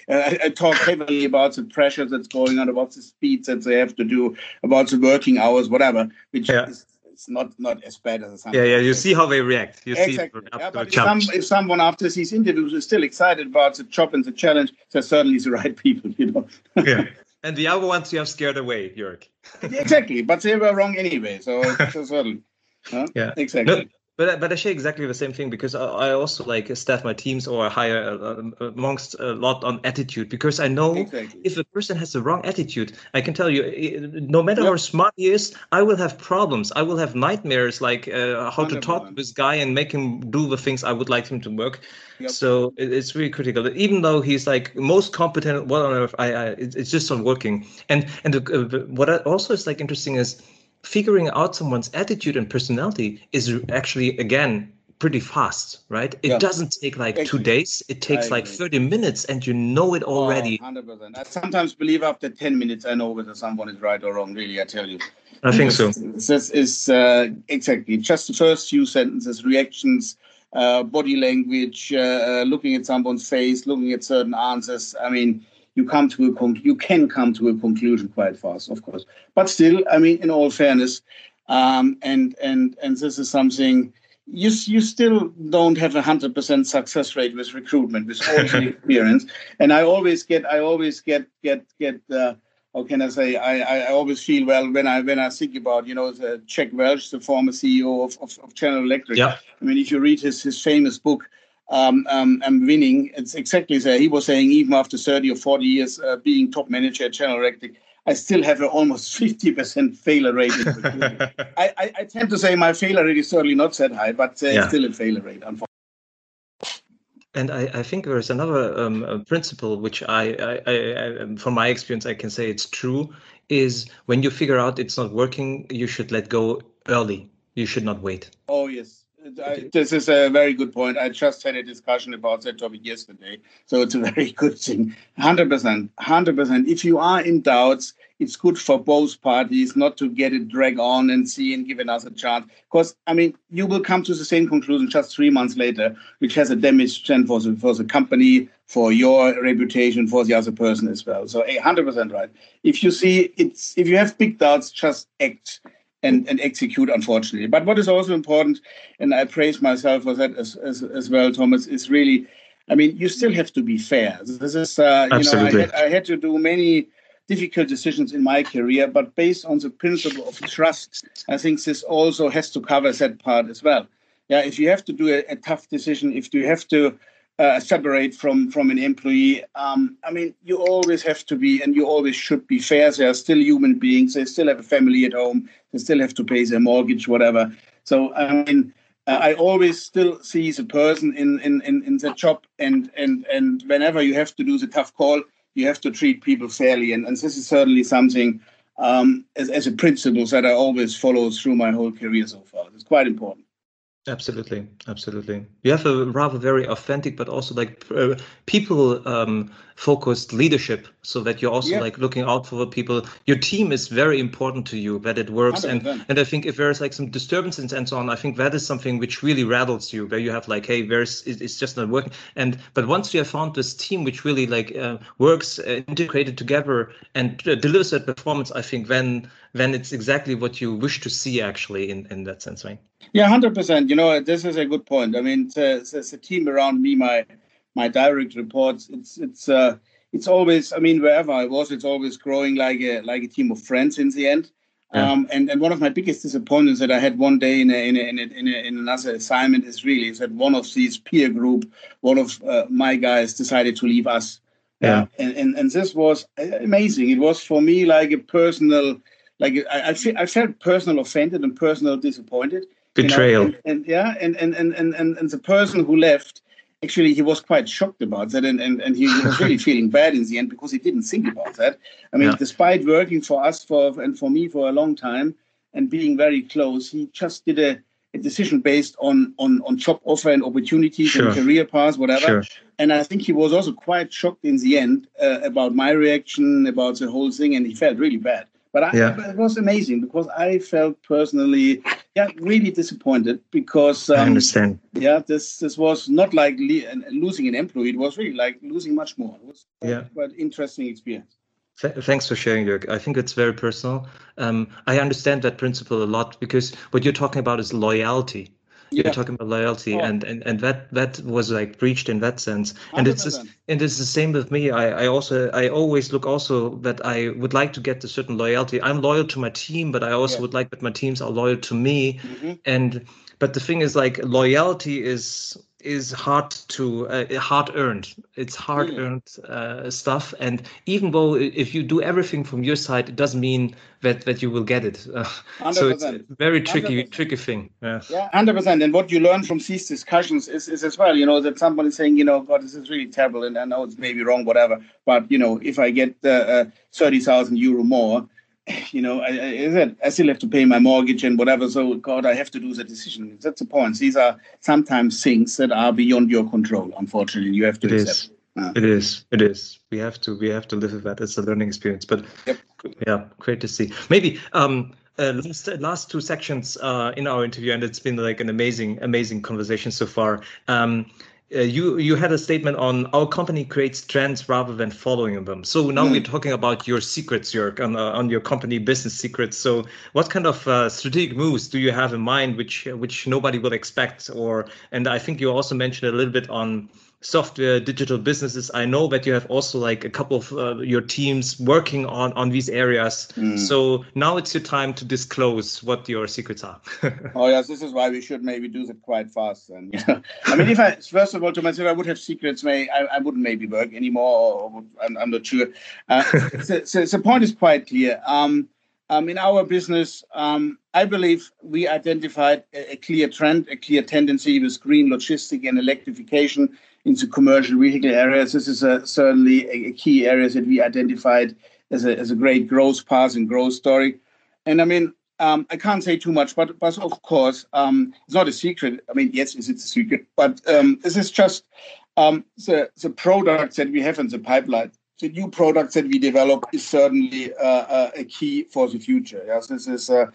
I, talk heavily about the pressure that's going on, about the speeds that they have to do, about the working hours, whatever, which yeah. is it's not not as bad as some. Yeah, yeah. You see how they react. You exactly. see. Yeah, but if, some, if, someone after these interviews is still excited about the job and the challenge, they're certainly the right people. You know. yeah. And the other ones you have scared away, Jörg. exactly, but they were wrong anyway. So, so certainly. Huh? Yeah. Exactly. No, but but I say exactly the same thing because I, I also like staff my teams or hire uh, uh, amongst a lot on attitude because I know exactly. if a person has the wrong attitude, I can tell you, no matter yep. how smart he is, I will have problems. I will have nightmares like uh, how 100%. to talk to this guy and make him do the things I would like him to work. Yep. So it, it's really critical. Even though he's like most competent, what on earth? I, I it's just not working. And and the, uh, what also is like interesting is figuring out someone's attitude and personality is actually again pretty fast right? It yeah. doesn't take like two days. It takes like 30 minutes and you know it already. oh, 100% i sometimes believe after 10 minutes i know whether someone is right or wrong really i tell you. I think so. This is uh, exactly. Just the first few sentences reactions uh, body language uh, uh looking at someone's face looking at certain answers. I mean you come to a con- you can come to a conclusion quite fast, of course. But still, I mean, in all fairness, um, and and and this is something you you still don't have a hundred percent success rate with recruitment with all the experience. And I always get I always get get get. Uh, how can I say? I, I always feel well when I when I think about you know the Jack Welch, the former CEO of, of, of General Electric. Yeah. I mean, if you read his his famous book, um, um, am winning. It's exactly that. He was saying even after 30 or 40 years uh, being top manager at General Electric, I still have an almost 50% failure rate. I, I, I, tend to say my failure rate is certainly not that high, but uh, yeah. still a failure rate, unfortunately. And I, I think there's another um, principle which I, I, I, from my experience, I can say it's true, is when you figure out it's not working, you should let go early. You should not wait. Oh, yes I, this is a very good point. I just had a discussion about that topic yesterday, so it's a very good thing. Hundred percent, hundred percent. If you are in doubts, it's good for both parties not to get it drag on and see and give another chance. Because I mean, you will come to the same conclusion just three months later, which has a damage then for the for the company, for your reputation, for the other person as well. So, hundred percent right. If you see it's if you have big doubts, just act and, and execute, unfortunately. But what is also important, and I praise myself for that as, as, as well, Thomas, is really, I mean, you still have to be fair. This is, uh, you know, I had, I had to do many difficult decisions in my career, but based on the principle of trust, I think this also has to cover that part as well. Yeah, if you have to do a, a tough decision, if you have to uh, separate from from an employee. Um, I mean, you always have to be, and you always should be fair. They are still human beings. They still have a family at home. They still have to pay their mortgage, whatever. So I mean, uh, I always still see the person in in in, in the job, and and and whenever you have to do the tough call, you have to treat people fairly, and and this is certainly something. Um, as, as a principle that I always follow through my whole career so far. It's quite important. Absolutely, absolutely. You have a rather very authentic, but also like uh, people um, focused leadership, so that you're also yeah. like looking out for the people. Your team is very important to you that it works, 100%. and and I think if there's like some disturbances and so on, I think that is something which really rattles you, where you have like, hey, there's it's just not working. And but once you have found this team which really like uh, works uh, integrated together and uh, delivers that performance, I think then then it's exactly what you wish to see actually in in that sense, right? Yeah, hundred percent. You know, this is a good point. I mean, it's a, team around me, my my direct reports. It's it's uh, it's always. I mean, wherever I was, it's always growing like a like a team of friends in the end. Yeah. Um, and, and one of my biggest disappointments that I had one day in a, in, a, in, a, in, a, in another assignment is really is that one of these peer group, one of uh, my guys decided to leave us. Yeah. Uh, and, and and this was amazing. It was for me like a personal, like I I, fe- I felt personal offended and personal disappointed betrayal. You know, and, and, yeah, and, and, and, and, and the person who left, actually, he was quite shocked about that. And, and, and he was really feeling bad in the end because he didn't think about that. I mean, yeah. despite working for us for and for me for a long time and being very close, he just did a, a decision based on, on, on job offer and opportunities sure. and career paths, whatever. Sure. And I think he was also quite shocked in the end uh, about my reaction, about the whole thing, and he felt really bad. But I, yeah. it was amazing because I felt personally, yeah, really disappointed because um, I understand. Yeah, this this was not like le- losing an employee; it was really like losing much more. It was yeah, quite interesting experience. thanks for sharing, Jörg. I think it's very personal. Um, I understand that principle a lot because what you're talking about is loyalty you're yeah. talking about loyalty oh. and, and and that that was like breached in that sense and 100%. it's just, and it's the same with me I, I also i always look also that i would like to get a certain loyalty i'm loyal to my team but i also yeah. would like that my teams are loyal to me mm-hmm. and but the thing is like loyalty is is hard to uh, hard earned. It's hard mm. earned uh, stuff. And even though if you do everything from your side it doesn't mean that that you will get it. Uh, so it's a very tricky 100%. tricky thing. Yeah. Yeah 100% and what you learn from these discussions is, is as well you know that somebody is saying you know god this is really terrible and i know it's maybe wrong whatever. But you know if i get uh, 30000 euro more you know, I, I, I, still have to pay my mortgage and whatever. So, God, I have to do the decision. That's the point. These are sometimes things that are beyond your control. Unfortunately, you have to it accept. Is. Uh, it is. It is. We have to. We have to live with that. It's a learning experience. But yep. yeah, great to see. Maybe um, uh, last, last two sections uh, in our interview, and it's been like an amazing, amazing conversation so far. Um, uh, you you had a statement on our company creates trends rather than following them. So now mm. we're talking about your secrets, your on, uh, on your company business secrets. So what kind of uh, strategic moves do you have in mind, which which nobody will expect? Or and I think you also mentioned a little bit on software digital businesses i know that you have also like a couple of uh, your teams working on on these areas. Mm. so now it's your time to disclose what your secrets are. Oh yes this is why we should maybe do that quite fast and i mean if i first of all to myself i would have secrets may i, I wouldn't maybe work anymore or, I'm, I'm, not sure. Uh, so, so, so, the point is quite clear. Um, um, in our business, um, I believe we identified a, a, clear trend, a clear tendency with green logistic and electrification into commercial vehicle areas. This is a, certainly a, a, key area that we identified as a, as a great growth path and growth story. And I mean, um, I can't say too much, but, but of course, um, it's not a secret. I mean, yes, it's a secret, but um, this is just um, the, the products that we have in the pipeline. The new products that we develop is certainly uh, uh, a key for the future. Yes, this is uh,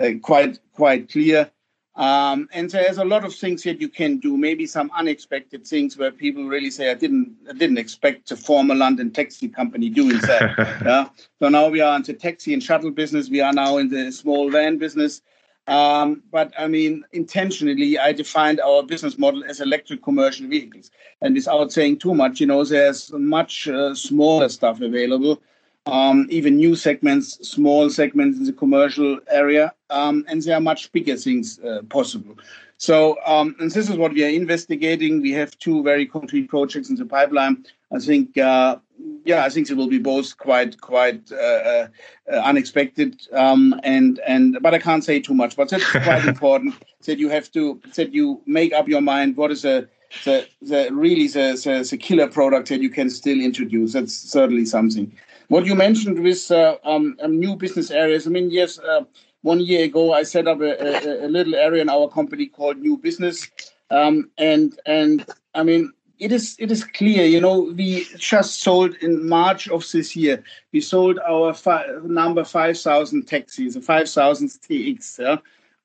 uh quite quite clear. Um, and there's a lot of things that you can do. Maybe some unexpected things where people really say, "I didn't, I didn't expect a former London taxi company doing that." yeah. So now we are into taxi and shuttle business. We are now in the small van business. Um, but I mean, intentionally, I defined our business model as electric commercial vehicles. And without saying too much, you know, there's much uh, smaller stuff available um, even new segments, small segments in the commercial area, um, and there are much bigger things uh, possible. So, um, and this is what we are investigating. We have two very concrete projects in the pipeline. I think, uh, yeah, I think they will be both quite, quite uh, uh, unexpected. Um, and and but I can't say too much. But that's quite important that you have to that you make up your mind. What is a the, the really the, the, the killer product that you can still introduce. That's certainly something. What you mentioned with uh, um, um, new business areas, I mean, yes, uh, one year ago, I set up a, a, a little area in our company called New Business, um, and and I mean it is it is clear. You know, we just sold in March of this year. We sold our fi- number five thousand taxis, the five thousand TX. Yeah?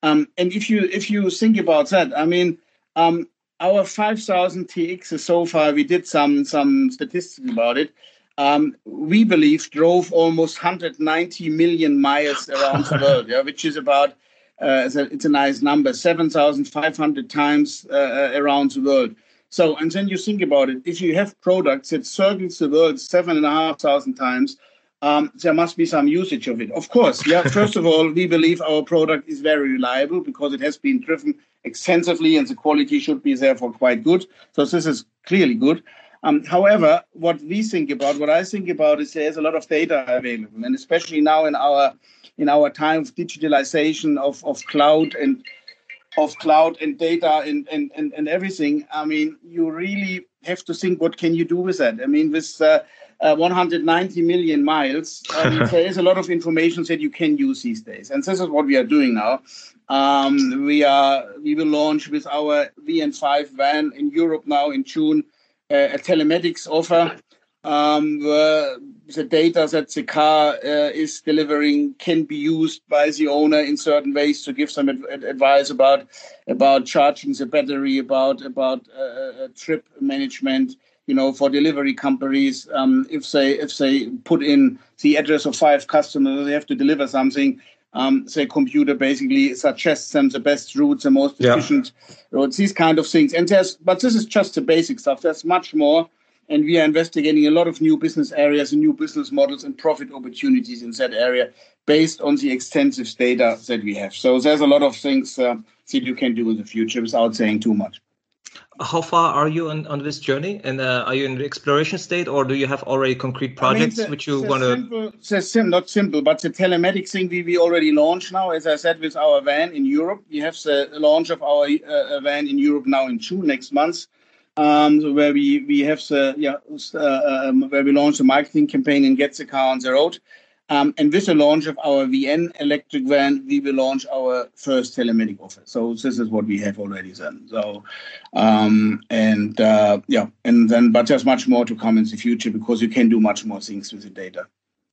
Um, and if you if you think about that, I mean, um, our 5000 TX so far, we did some some statistics about it. Um, we believe drove almost 190 million miles around the world, yeah, which is about uh, it's, a, it's a nice number, 7,500 times uh, uh, around the world. So, and then you think about it, if you have products that circles the world seven and a half thousand times, um, there must be some usage of it. Of course, yeah. First of all, we believe our product is very reliable because it has been driven extensively and the quality should be therefore quite good. So this is clearly good. Um, however, what we think about, what I think about is there's a lot of data available, and especially now in our in our time of digitalization of, of cloud and of cloud and data and, and, and, and everything. I mean, you really have to think what can you do with that. I mean, with uh, uh, 190 million miles, um, there is a lot of information that you can use these days, and this is what we are doing now. Um, we are we will launch with our VN5 van in Europe now in June a telematics offer um, where the data that the car uh, is delivering can be used by the owner in certain ways to give some ad- advice about about charging the battery, about about uh, uh trip management. You know, for delivery companies, um, if they if they put in the address of five customers, they have to deliver something um, the computer basically suggests them the best routes, the most efficient yeah. routes, these kind of things. And there's, but this is just the basic stuff. There's much more, and we are investigating a lot of new business areas and new business models and profit opportunities in that area based on the extensive data that we have. So there's a lot of things uh, that you can do in the future without saying too much how far are you on, on this journey? And uh, are you in the exploration state or do you have already concrete projects I mean, the, which you want to sim, not simple but the telematics thing we, we already launched now as i said with our van in europe. We have the launch of our uh, van in europe now in june next month um, so where we we have the yeah uh, um, where we launch the marketing campaign and get the car on the road um, and with the launch of our VN electric van, we will launch our first telematic offer. So this is what we have already done. So, um, and uh, yeah, and then but there's much more to come in the future because you can do much more things with the data.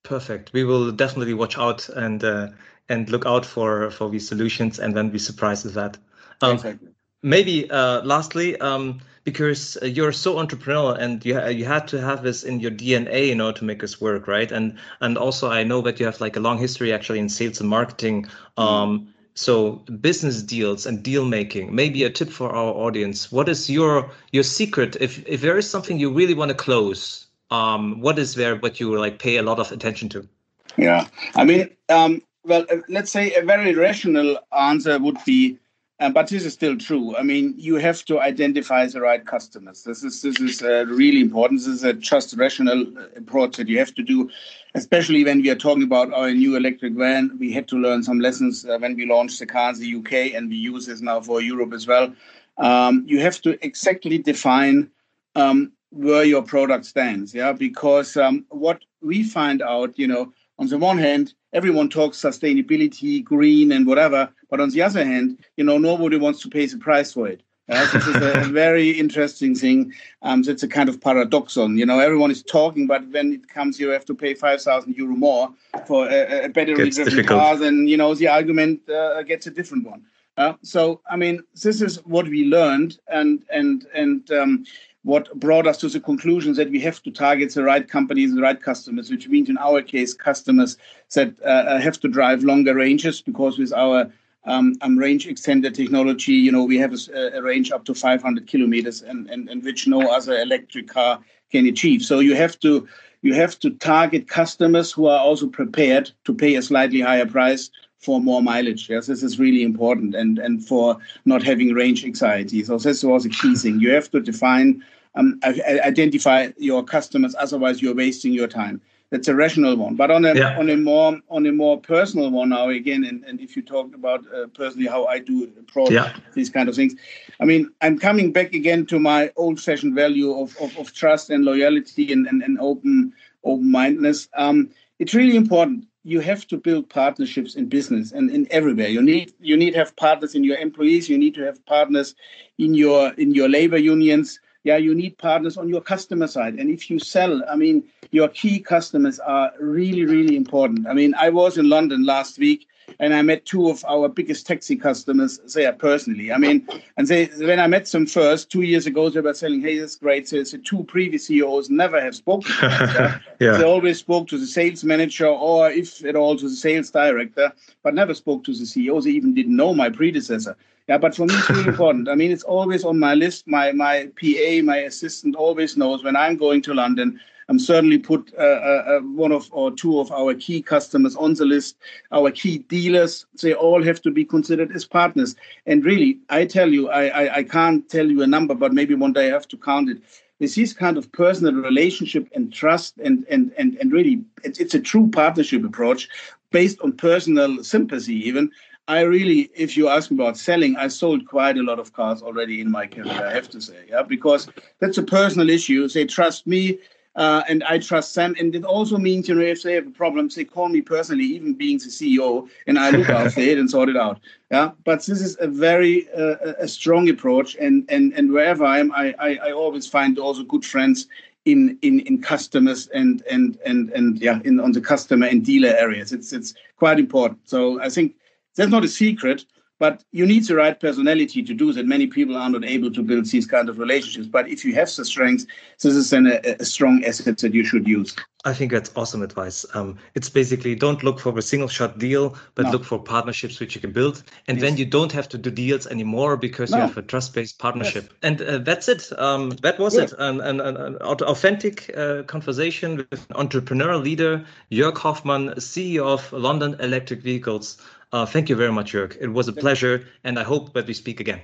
Perfect. We will definitely watch out and uh, and look out for for these solutions and then be surprised with that. Um, exactly. Maybe uh, lastly. Um, because uh, you're so entrepreneurial and you you had to have this in your DNA in order to make this work, right? And and also I know that you have like a long history actually in sales and marketing. Mm-hmm. Um, so business deals and deal making. Maybe a tip for our audience. What is your your secret? If if there is something you really want to close, um, what is there what you like pay a lot of attention to? Yeah, I mean, um, well, uh, let's say a very rational answer would be uh, but this is still true. I mean, you have to identify the right customers. This is this is uh, really important. This is a just rational uh, approach that you have to do, especially when we are talking about our new electric van. We had to learn some lessons uh, when we launched the car in the UK, and we use this now for Europe as well. Um, you have to exactly define um, where your product stands. Yeah, because um, what we find out, you know, on the one hand, everyone talks sustainability, green, and whatever. But on the other hand, you know, nobody wants to pay the price for it. Uh, this is a very interesting thing. Um, that's a kind of paradoxon. You know, everyone is talking, but when it comes, you have to pay five thousand euro more for a, a battery-driven car. Then you know the argument uh, gets a different one. Uh, so, I mean, this is what we learned, and and and um, what brought us to the conclusion that we have to target the right companies and the right customers, which means in our case, customers that uh, have to drive longer ranges because with our um, um, range extender technology, you know, we have a, a range up to 500 kilometers and, and, and which no other electric car can achieve. So you have to you have to target customers who are also prepared to pay a slightly higher price for more mileage. Yes, this is really important, and and for not having range anxiety. So this was a key thing. You have to define, um, identify your customers. Otherwise, you're wasting your time. That's a rational one. But on a yeah. on a more on a more personal one now again, and, and if you talk about uh, personally how I do approach yeah. these kind of things, I mean I'm coming back again to my old-fashioned value of, of, of trust and loyalty and, and, and open open mindedness. Um, it's really important you have to build partnerships in business and in everywhere. You need you need to have partners in your employees. You need to have partners in your in your labor unions. Yeah, you need partners on your customer side. And if you sell, I mean, your key customers are really really important. I mean, I was in London last week and I met two of our biggest taxi customers there personally. I mean, and they when I met them first two years ago, they were saying, "Hey, that's great." So, so two previous CEOs never have spoken. To us, yeah. They always spoke to the sales manager or, if at all, to the sales director, but never spoke to the CEO. They even didn't know my predecessor. Yeah, but for me, it's really important. I mean, it's always on my list. My my PA, my assistant, always knows when I'm going to London. I'm certainly put uh, uh, uh, one of or two of our key customers on the list. Our key dealers, they all have to be considered as partners. And really, I tell you, I, I, I can't tell you a number, but maybe one day I have to count it. This is kind of personal relationship and trust, and and and and really, it's, it's a true partnership approach based on personal sympathy, even. I really, if you ask me about selling, I sold quite a lot of cars already in my career, I have to say, yeah, because that's a personal issue. They trust me, uh, and I trust them. And it also means, you know, if they have a problem, they call me personally, even being the CEO, and I look after it and sort it out. Yeah, but this is a very uh, a strong approach, and and and wherever I am, I, I I always find also good friends in in in customers and and and and yeah, in on the customer and dealer areas. It's it's quite important. So I think that's not a secret but you need the right personality to do that. Many people are not able to build these kind of relationships. But if you have the strengths, this is then a, a strong asset that you should use. I think that's awesome advice. Um, it's basically don't look for a single shot deal, but no. look for partnerships which you can build. And yes. then you don't have to do deals anymore because no. you have a trust based partnership. Yes. And uh, that's it. Um, that was Good. it. An, an, an authentic uh, conversation with entrepreneur leader, Jörg Hofmann, CEO of London Electric Vehicles. Uh, thank you very much, Jörg. It was a pleasure, and I hope that we speak again.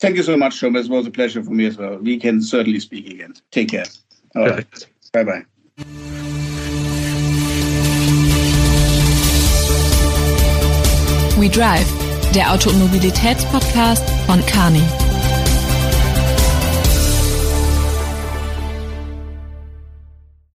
Thank you so much, Thomas. It was a pleasure for me as well. We can certainly speak again. Take care. All Perfect. Right. Bye bye. We Drive, der Auto- und Mobilitätspodcast von Kearney.